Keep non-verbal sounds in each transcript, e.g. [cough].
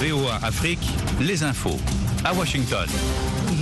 VOA Afrique, les infos. À Washington.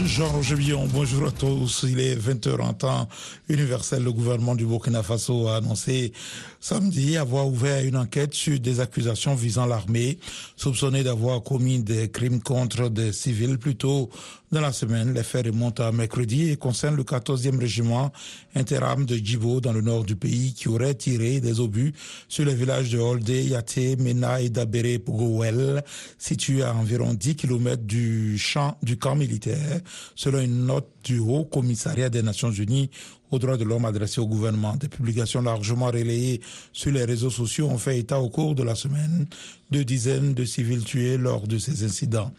Jean-Roger Villon, bonjour à tous. Il est 20h en temps universel. Le gouvernement du Burkina Faso a annoncé samedi avoir ouvert une enquête sur des accusations visant l'armée, soupçonnée d'avoir commis des crimes contre des civils. Plutôt dans la semaine, les faits remontent à mercredi et concernent le 14e régiment interam de Djibo dans le nord du pays qui aurait tiré des obus sur les villages de Holdé, Yaté, Mena et Dabere Pogowel, situés à environ 10 km du champ du camp militaire, selon une note du Haut Commissariat des Nations Unies aux droits de l'homme adressée au gouvernement. Des publications largement relayées sur les réseaux sociaux ont fait état au cours de la semaine de dizaines de civils tués lors de ces incidents.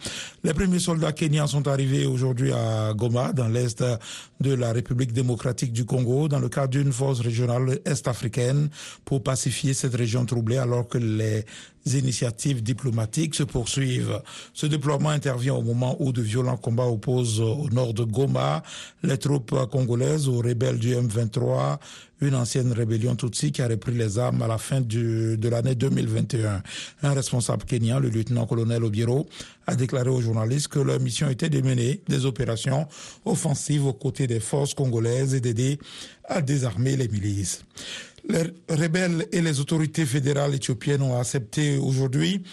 Les premiers soldats kenyans sont arrivés aujourd'hui à Goma, dans l'est de la République démocratique du Congo, dans le cadre d'une force régionale est-africaine pour pacifier cette région troublée alors que les initiatives diplomatiques se poursuivent. Ce déploiement intervient au moment où de violents combats opposent au nord de Goma les troupes congolaises aux rebelles du M23, une ancienne rébellion Tutsi qui a repris les armes à la fin de l'année 2021. Un responsable kenyan, le lieutenant-colonel Obiero, a déclaré aux journalistes que leur mission était de mener des opérations offensives aux côtés des forces congolaises et d'aider à désarmer les milices. Les rebelles et les autorités fédérales éthiopiennes ont accepté aujourd'hui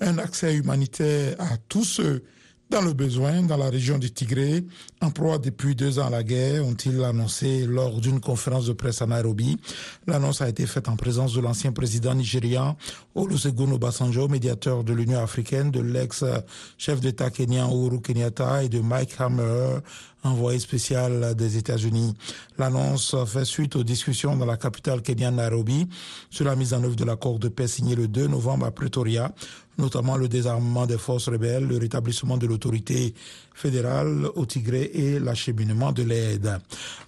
un accès humanitaire à tous ceux dans le besoin, dans la région du Tigré, en proie depuis deux ans à la guerre, ont-ils annoncé lors d'une conférence de presse à Nairobi. L'annonce a été faite en présence de l'ancien président nigérian Olusegun Obasanjo, médiateur de l'Union africaine, de l'ex-chef d'État kenyan Uhuru Kenyatta et de Mike Hammer, envoyé spécial des États-Unis. L'annonce fait suite aux discussions dans la capitale kenyane Nairobi sur la mise en œuvre de l'accord de paix signé le 2 novembre à Pretoria, notamment le désarmement des forces rebelles, le rétablissement de l'autorité fédérale au Tigré et l'acheminement de l'aide.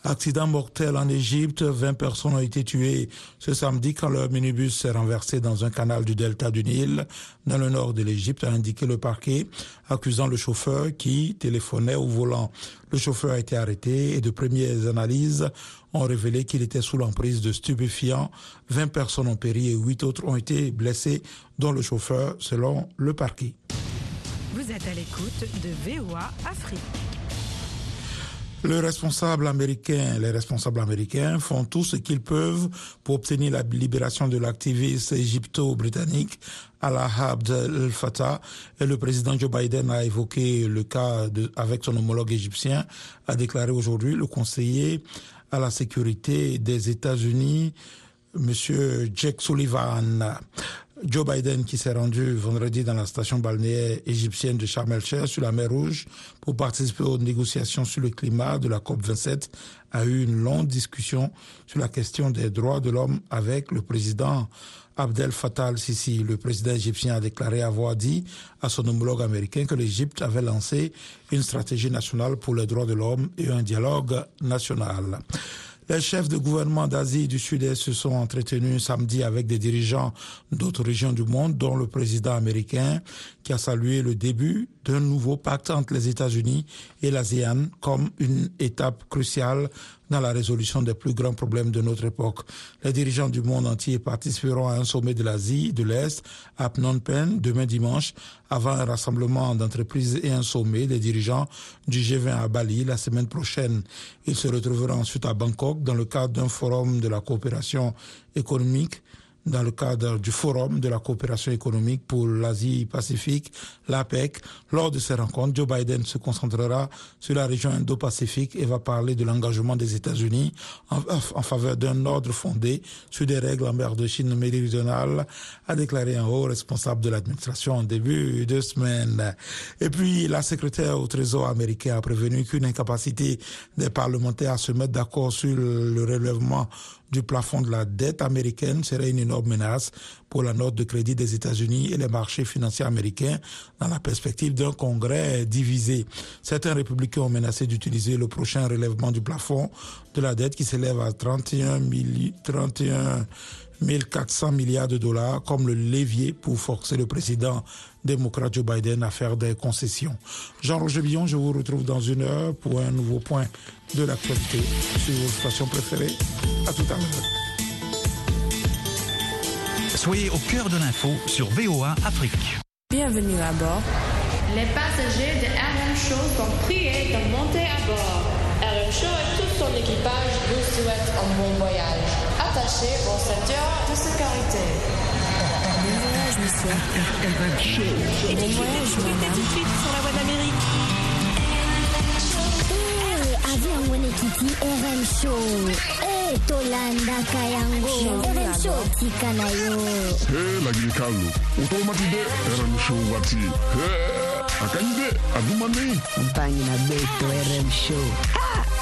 Accident mortel en Égypte, 20 personnes ont été tuées ce samedi quand leur minibus s'est renversé dans un canal du delta du Nil, dans le nord de l'Égypte, a indiqué le parquet, accusant le chauffeur qui téléphonait au volant. Le chauffeur a été arrêté et de premières analyses ont révélé qu'il était sous l'emprise de stupéfiants. 20 personnes ont péri et 8 autres ont été blessées, dont le chauffeur, selon le parquet. Vous êtes à l'écoute de VOA Afrique. Le responsable américain, les responsables américains font tout ce qu'ils peuvent pour obtenir la libération de l'activiste égypto-britannique Allah Abd el-Fattah et le président Joe Biden a évoqué le cas avec son homologue égyptien, a déclaré aujourd'hui le conseiller à la sécurité des États-Unis, Monsieur Jake Sullivan. Joe Biden, qui s'est rendu vendredi dans la station balnéaire égyptienne de Sharm el-Sheikh sur la mer Rouge pour participer aux négociations sur le climat de la COP27, a eu une longue discussion sur la question des droits de l'homme avec le président Abdel Fattah al-Sisi. Le président égyptien a déclaré avoir dit à son homologue américain que l'Égypte avait lancé une stratégie nationale pour les droits de l'homme et un dialogue national. Les chefs de gouvernement d'Asie du Sud-Est se sont entretenus samedi avec des dirigeants d'autres régions du monde, dont le président américain, qui a salué le début d'un nouveau pacte entre les États-Unis et l'ASEAN comme une étape cruciale dans la résolution des plus grands problèmes de notre époque. Les dirigeants du monde entier participeront à un sommet de l'Asie de l'Est à Phnom Penh demain dimanche avant un rassemblement d'entreprises et un sommet des dirigeants du G20 à Bali la semaine prochaine. Ils se retrouveront ensuite à Bangkok dans le cadre d'un forum de la coopération économique dans le cadre du Forum de la coopération économique pour l'Asie-Pacifique, l'APEC. Lors de ces rencontres, Joe Biden se concentrera sur la région Indo-Pacifique et va parler de l'engagement des États-Unis en, faveur d'un ordre fondé sur des règles en mer de Chine méridionale, a déclaré un haut responsable de l'administration en début de semaine. Et puis, la secrétaire au Trésor américain a prévenu qu'une incapacité des parlementaires à se mettre d'accord sur le relèvement du plafond de la dette américaine serait une énorme menace pour la note de crédit des États-Unis et les marchés financiers américains dans la perspective d'un congrès divisé. Certains républicains ont menacé d'utiliser le prochain relèvement du plafond de la dette qui s'élève à 31, 31 1400 milliards de dollars comme le levier pour forcer le président démocrate Joe Biden à faire des concessions. Jean-Roger Billon, je vous retrouve dans une heure pour un nouveau point de l'actualité sur vos stations préférées. À tout à l'heure. Soyez au cœur de l'info sur VOA Afrique. Bienvenue à bord. Les passagers de RM Show sont priés de monter à bord. RM Show et tout son équipage vous souhaitent un bon voyage. rattaché au secteur de sécurité. Et les voyages, je tout de suite sur la voie de l'Amérique. avion woni kiti rm show e tolandaka yango rm show tika na yo e lagili kalo otomati de rm show wati akanyi de aduma nei mpangi na beto rm show.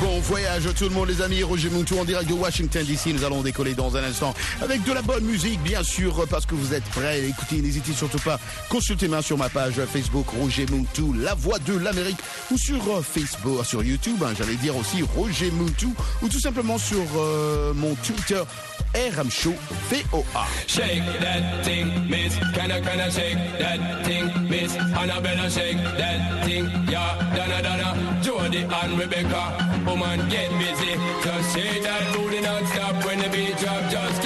Bon voyage tout le monde les amis, Roger Moutou en direct de Washington DC. Nous allons décoller dans un instant avec de la bonne musique bien sûr parce que vous êtes prêts. Écoutez, n'hésitez surtout pas, consultez-moi sur ma page Facebook Roger Moutou, la voix de l'Amérique ou sur euh, Facebook, sur YouTube, hein, j'allais dire aussi Roger Moutou ou tout simplement sur euh, mon Twitter RM Show VOA. Shake that thing, miss. Can shake that thing, miss? Annabella, shake that thing, yeah. Jody and Rebecca. Woman, get busy. Just shake that booty non-stop when the beat drop. Just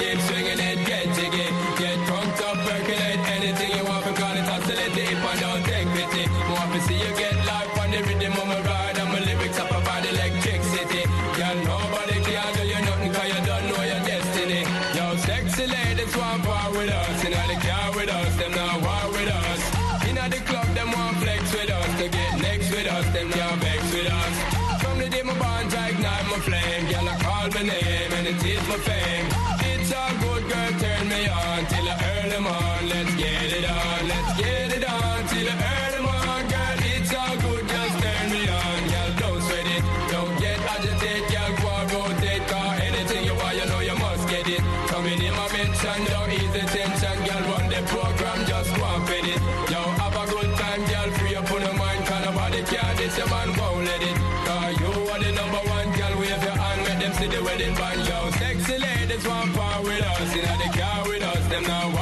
the number one, girl, wave your hand, make them see the wedding band. Yo, sexy ladies want part with us. In the car with us, them not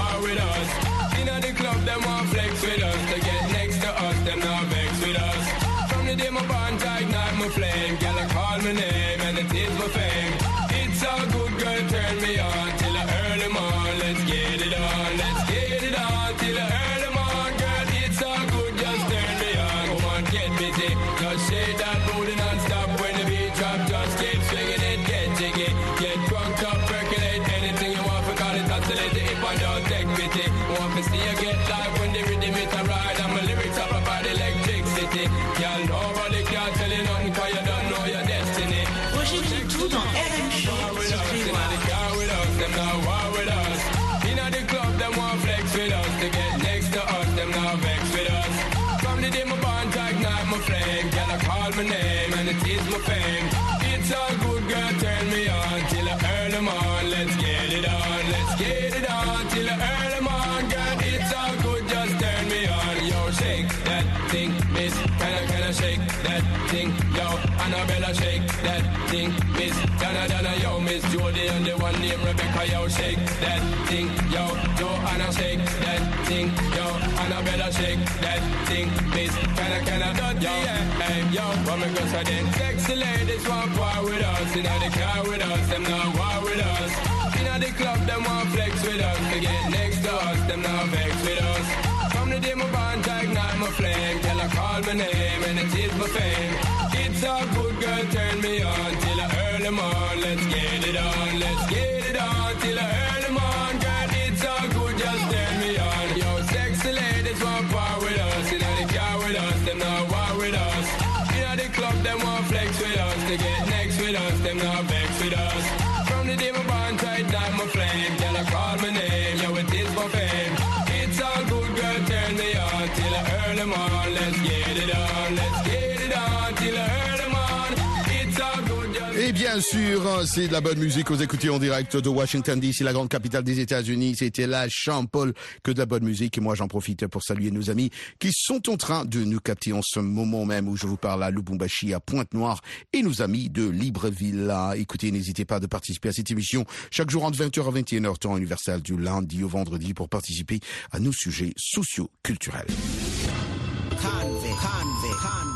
vex with us. From the day my bond, ignite my flame. Girl, I call my name and it is my fame. It's all good, girl, turn me on till I earn them on. Let's get it on, let's get it on till I earn them on. Girl, it's all good, just turn me on. Yo, shake that thing, miss. Can I, can I shake that thing? Annabella, shake that thing, miss. Donna, Donna, yo, miss Jody and the one named Rebecca, yo, shake that thing, yo, Joanna, shake that thing, yo, Annabella, shake that thing, miss. Can I, can I, dot, yo, hey, yo, what me go so then? Sexy ladies want war with us, in the car with us, them not war with us. In the club, them want flex with us, to get next to us, them not vex with us. From the day my bond, I ignite my flame. Till I call my name and it is my fame. It's a good girl, turn me on till I earn them on. Let's get it on, let's get it on till I earn them on. Girl, it's all good, just turn me on. Yo, sexy ladies want part with us. In the car with us, them not war with us. In the club, them want flex with us. To get next with us, them not bien sûr, c'est de la bonne musique. Vous écoutez en direct de Washington DC, la grande capitale des États-Unis. C'était la Champol que de la bonne musique. Et moi, j'en profite pour saluer nos amis qui sont en train de nous capter en ce moment même où je vous parle à Lubumbashi, à Pointe-Noire et nos amis de Libreville. Écoutez, n'hésitez pas de participer à cette émission chaque jour entre 20h à 21h, temps universel du lundi au vendredi pour participer à nos sujets convict. Convict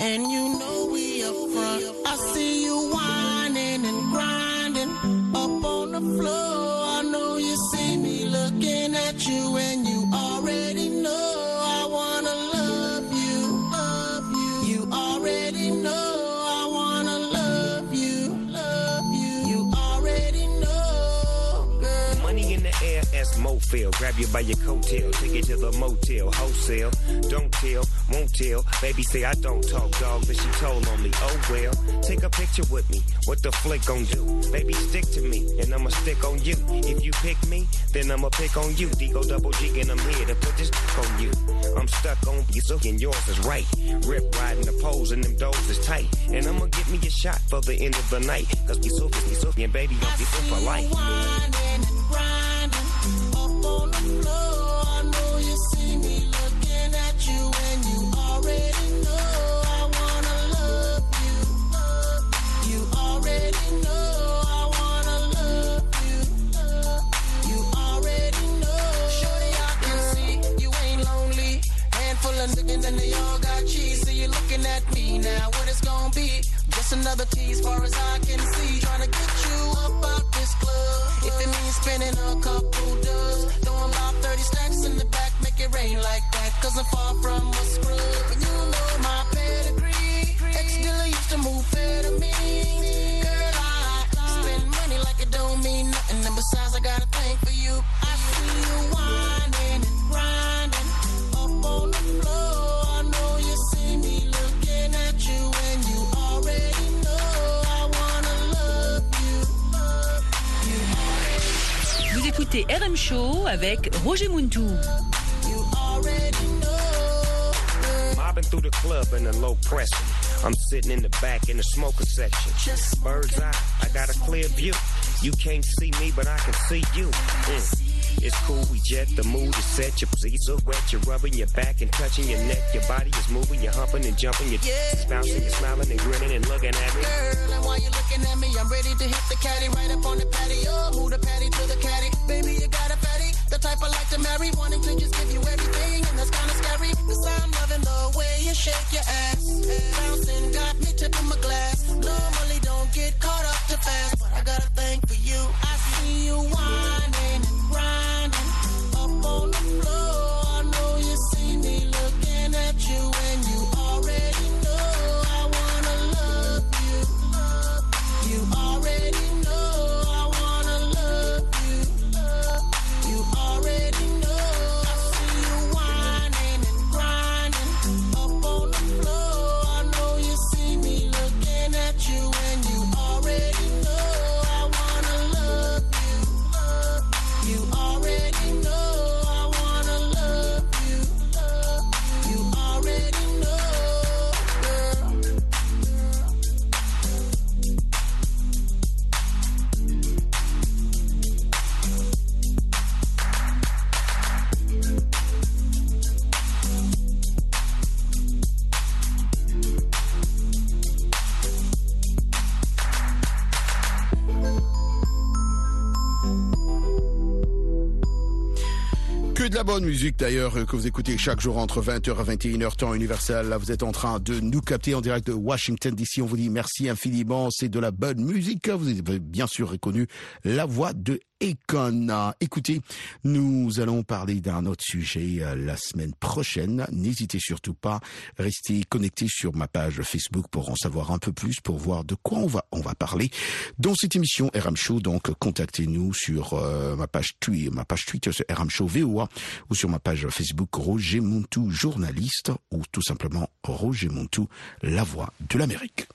And you know we up front. I see you whining and grinding up on the floor. I know you see me looking at you, and you already know I wanna love you. Love you. You already know I wanna love you. Love you. You already know, girl. Money in the air, S Mofil. Grab you by your coattail, take you to the motel, wholesale. Don't tell, won't tell. Baby say I don't talk, dog, but she told on me. Oh well, take a picture with me. What the flick gon' do? Baby, stick to me, and I'ma stick on you. If you pick me, then I'ma pick on you. Digo double G, and I'm here to put this on you. I'm stuck on you, so and yours is right. Rip riding the poles, and them doors is tight. And I'ma get me a shot for the end of the night. Cause we so, we so, and baby, don't be so for life. Vous écoutez RM Show avec Roger Muntou. Through the club in a low pressure. I'm sitting in the back in the smoker section. Bird's eye, I got a clear view. You can't see me, but I can see you. Mm. It's cool, we jet, the mood is set. Your pleats are wet, you're rubbing your back and touching your neck. Your body is moving, you're humping and jumping. You're Yeah. bouncing, you're smiling and grinning and looking at me. Girl, and while you're looking at me, I'm ready to hit the caddy right up on the patio. Move the patty to the caddy. Baby, you got a fatty. The type I like to marry. Wanting to just give you everything, and that's kinda scary. Cause I'm loving the way you shake your ass. Bouncing got me tipping my glass. Normally don't get caught up too fast, but I got a thing for you. I see you whining bonne musique d'ailleurs que vous écoutez chaque jour entre 20h à 21h temps universel. Là, vous êtes en train de nous capter en direct de Washington DC. On vous dit merci infiniment. C'est de la bonne musique. Vous avez bien sûr reconnu la voix de Econ. Écoutez, nous allons parler d'un autre sujet euh, la semaine prochaine. N'hésitez surtout pas, restez connectés sur ma page Facebook pour en savoir un peu plus, pour voir de quoi on va on va parler dans cette émission RM Show. Donc, contactez-nous sur euh, ma page Twitter, ma page Twitter RM Show VOA ou sur ma page Facebook Roger Montou journaliste ou tout simplement Roger Montou la voix de l'Amérique.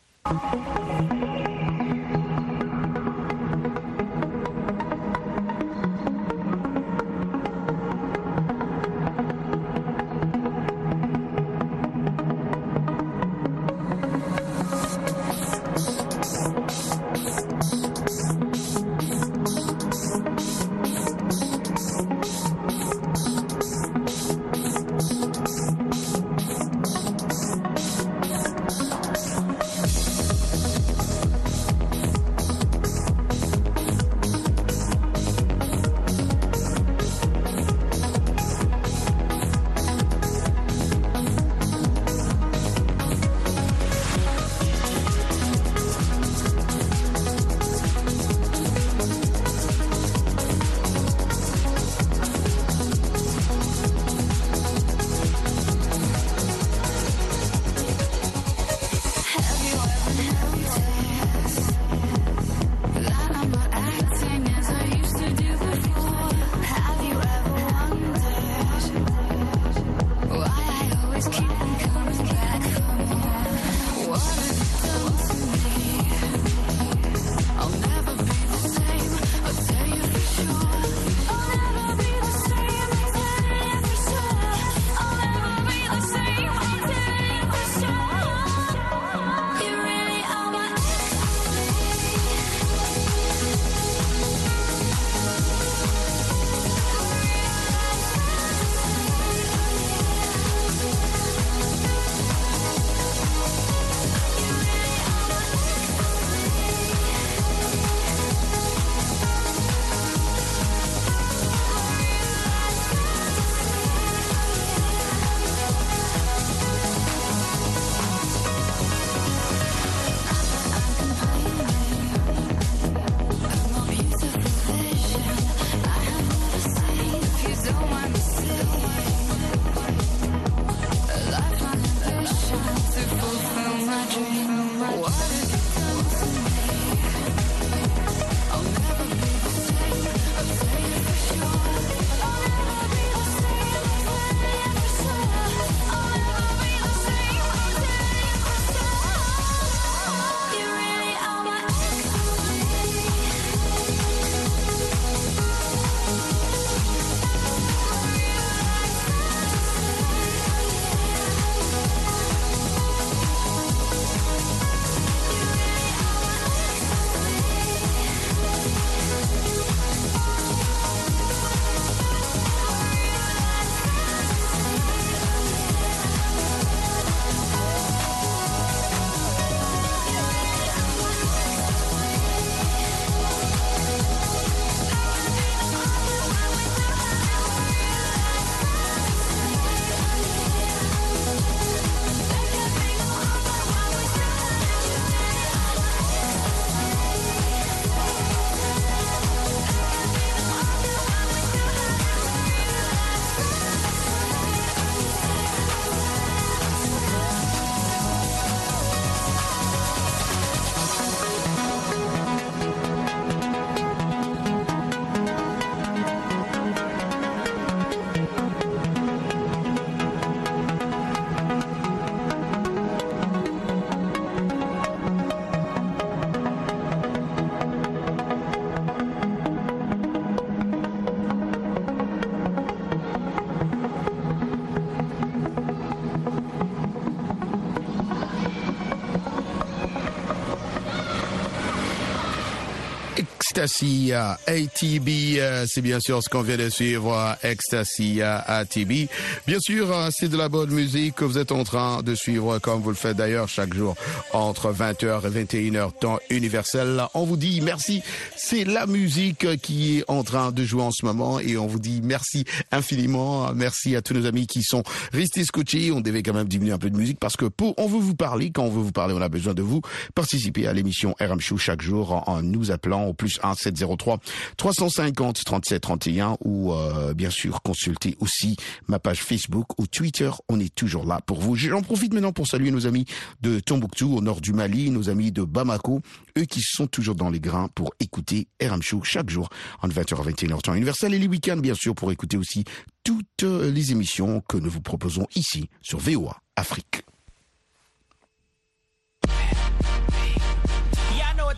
Ecstasy ATB, euh, c'est bien sûr ce qu'on vient de suivre, Ecstasy ATB. Bien sûr, euh, c'est de la bonne musique que vous êtes en train de suivre, comme vous le faites d'ailleurs chaque jour entre 20h et 21h temps universel. On vous dit merci, c'est la musique qui est en train de jouer en ce moment et on vous dit merci infiniment. Merci à tous nos amis qui sont restés scotchés. On devait quand même diminuer un peu de musique parce que pour, on veut vous parler. Quand on veut vous parler, on a besoin de vous. Participer à l'émission RM Show chaque jour en, en nous appelant au plus 1 703 350 37 31 ou euh, bien sûr consulter aussi ma page Facebook ou Twitter. On est toujours là pour vous. J'en profite maintenant pour saluer nos amis de Tombouctou au nord du Mali, nos amis de Bamako, eux qui sont toujours dans les grains pour écouter RM Show chaque jour entre 20h à 21h temps universel et les week-ends bien sûr pour écouter aussi toutes les émissions que nous vous proposons ici sur VOA Afrique.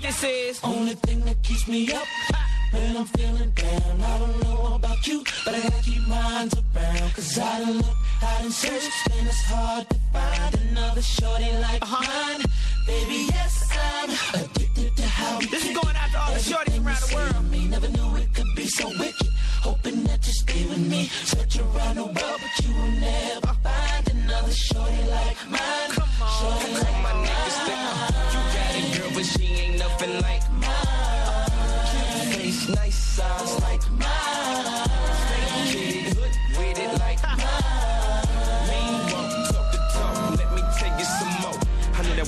Y'all know what this is. Only thing that keeps me up when I'm feeling down. I don't know about you, but I gotta keep mine around. Cause I done look, I done searched, and it's hard to find another shorty like uh-huh. mine. Baby, yes, I'm addicted to how This is going out to all the shorties around the world. Me, never knew it could be so wicked. Hoping that you stay with me. Search around the world, but you will never find another shorty like mine. Come on, shorty like my niggas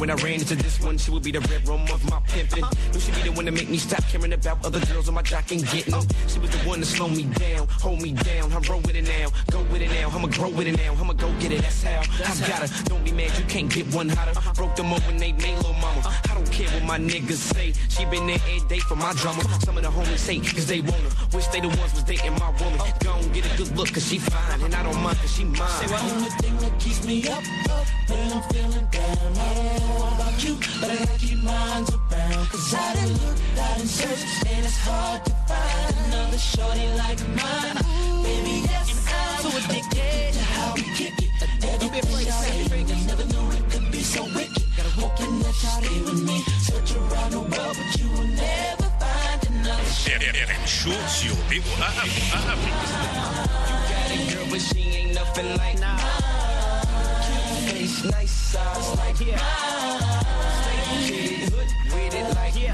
when I ran into this one, she would be the red room of my pimpin'. Knew she'd be the one to make me stop caring about other girls on my jock and getting them. She was the one to slow me down, hold me down. I roll with it now, go with it now. I'ma grow with it now, I'ma go get it. That's how I gotta. Don't be mad, you can't get one hotter. Broke them up when they made little mama. I don't care what my niggas say. She been there every day for my drama. Some of the homies hate cause they want her. Wish they the ones was dating my woman. Go and get a good look cause she fine. And I don't mind cause she mine. Say what? Only thing that keeps me up, up when I'm feeling down. I don't know about you, but I gotta keep mine around. Cause I done look, I done searched, and it's hard to find another shorty like mine. Baby, yes, I'm so addicted to how we kick it. Everything you say to me, never knew it could be so wicked. Hoping that you stay with me. Search around the world, but you will never find another shorty. RM Show sur VOA Afrique. got it, girl, but she ain't nothing like nah. Face nice, size like yeah. Kid, hood with it like yeah.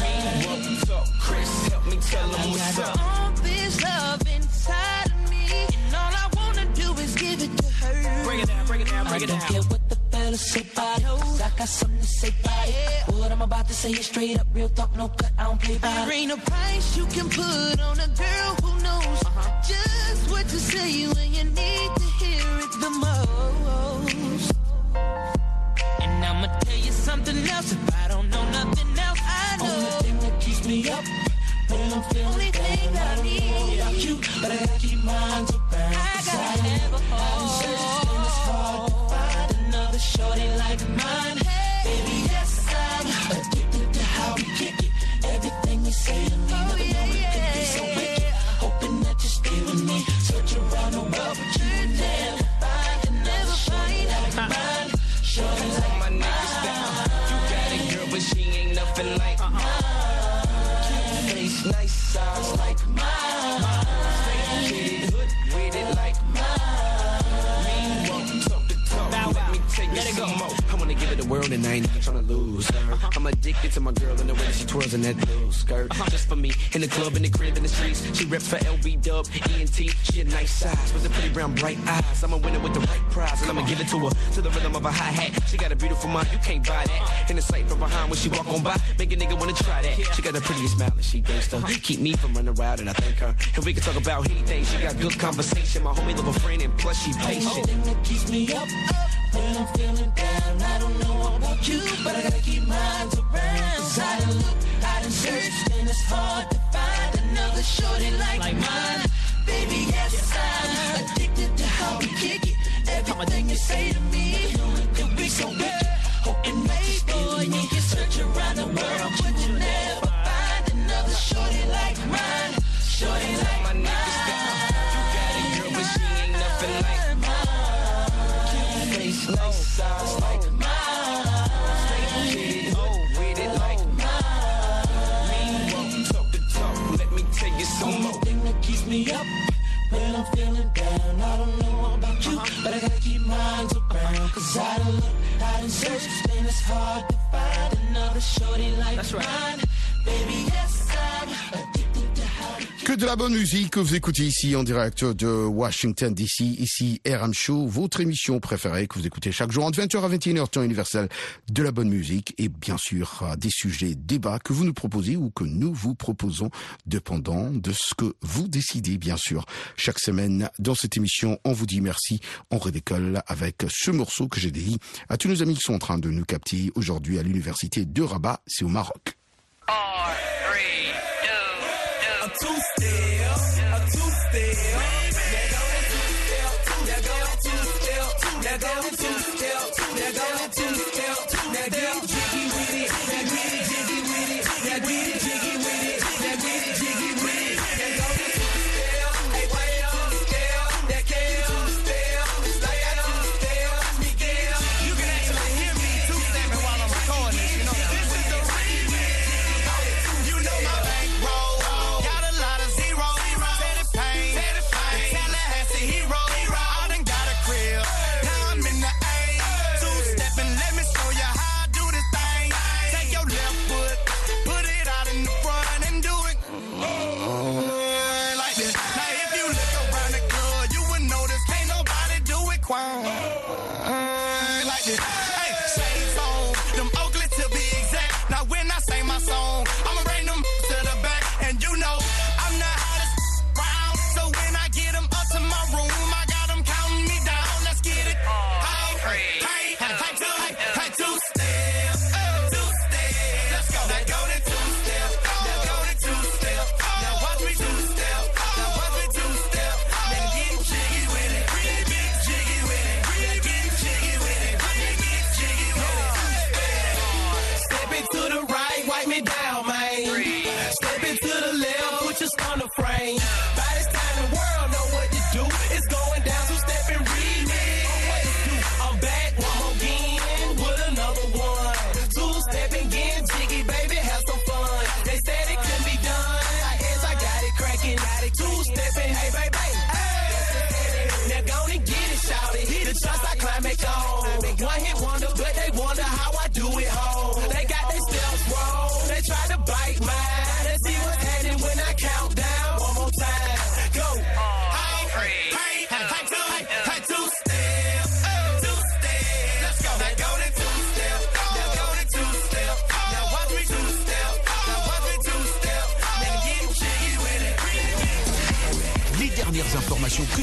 Mean what talk, Chris, help me tell him what's up. All this love inside of me, and all I wanna do is give it to her. Break it down, break it down, break I it down. What say 'cause I got something to say about it. What I'm about to say is straight up, real talk, no cut, I don't play by There ain't a price you can put on a girl who knows just what to say when you need to hear it the most. And I'ma tell you something else, if I don't know nothing else, I know. Only thing that keeps me up, when I'm feeling Only thing down. that I I don't know about you, but I gotta keep mine around. I gotta done have shorty like mine. Baby, yes, I wanna the world and I ain't even tryna lose her. Uh-huh. I'm addicted to my girl and the way that she twirls in that little skirt. Uh-huh. Just for me, in the club, in the crib, in the streets. She reps for LB Dub, ENT. She a nice size, with the pretty brown, bright eyes. I'm a winner with the right prize, and I'ma give it to her to the rhythm of a hi hat. She got a beautiful mind, you can't buy that. Uh-huh. In the sight from behind when she walk on by, make a nigga wanna try that. She got the prettiest smile and she gangsta. Keep me from running wild, and I thank her. And we can talk about anything. She got good conversation. My homie love a friend, and plus she patient. thing that keeps me up when I'm feeling down. I don't know about you, but I gotta keep mine around. Cause I done look, I done searched, and it's hard to find another shorty like, mine. Baby, yes, I'm addicted to how we kick it. Everything you say to me, could be so wicked. Hoping that you stay with me. Search around the world, but you never find another shorty like mine. Searching is hard to find another shorty like That's right. mine. De la bonne musique que vous écoutez ici en direct de Washington DC, ici RM Show, votre émission préférée que vous écoutez chaque jour entre 20h à 21h temps universel de la bonne musique et bien sûr euh, des sujets débats que vous nous proposez ou que nous vous proposons dépendant de ce que vous décidez bien sûr. Chaque semaine dans cette émission, on vous dit merci, on redécolle avec ce morceau que j'ai dédié à tous nos amis qui sont en train de nous capter aujourd'hui à l'université de Rabat, c'est au Maroc. two step, a two step. Now go two step, now go two step, go two step.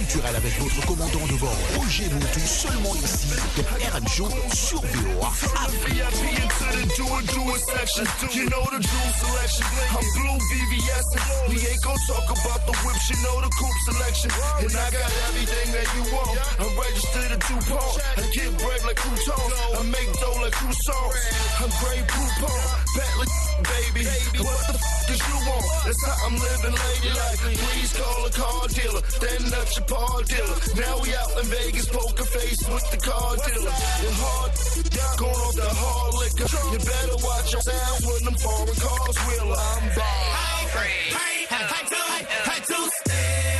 Culturelles avec votre commandant de bord Roger Montou seulement ici dans RM Show sur VOA great like baby. What the f is you want? That's how I'm living ladylike. Please call a car dealer. Then not your paw dealer. Now we out in Vegas, poker face with the car dealer. And hard going off the hard liquor. You better watch your sound when them foreign cars wheel. I'm bad. Hey, hey, hey, two, hey, hey, two step,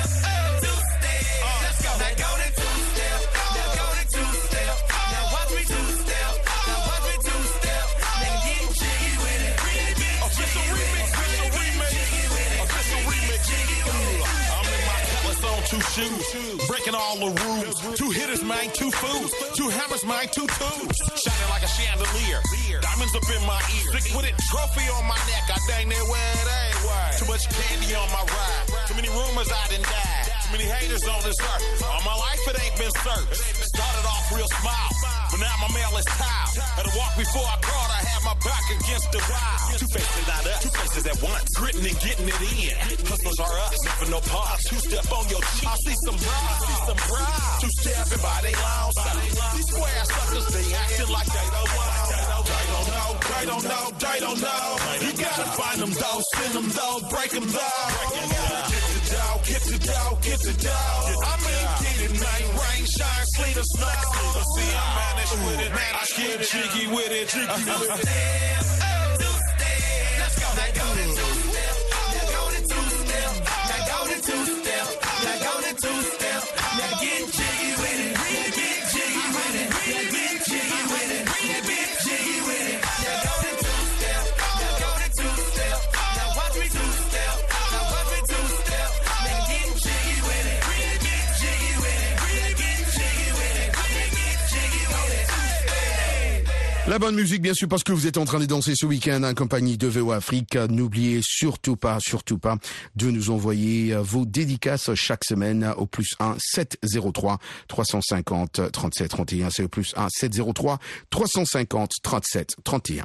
shoes, breaking all the rules. Two hitters, man, two fools. Two hammers, man, two tools. Shining like a chandelier. Diamonds up in my ear. Stick with it, trophy on my neck. I dang near where it ain't. Too much candy on my ride. Too many rumors I didn't died. Many haters on this earth. All my life it ain't been searched. Started off real small, but now my mail is tiled. Had to walk before I crawled. I had my back against the wall. Two faces not us, two faces at once. Gritting and getting it in. Hustlers are us, never no pause. Two step on your cheek. I see some bras, see some bras. Two stepping by they long side. These square suckers, they acting like they don't know. They don't know, they don't know, they don't know. You gotta find them though, send them though, break them though. Get the dough, get the dough, get the dough. I mean, get it, night, rain, shine, sleet or snow. See, I manage with it, man, I get jiggy with it, jiggy with it. [laughs] Let's go. Now go to two step. Now go to two step. Now go to two step. Now go to two step. Now get jiggy with it. La bonne musique, bien sûr, parce que vous êtes en train de danser ce week-end en compagnie de VO Afrique. N'oubliez surtout pas, surtout pas, de nous envoyer euh, vos dédicaces chaque semaine au plus 1 703 350 37 31. C'est au plus 1 703 350 37 31.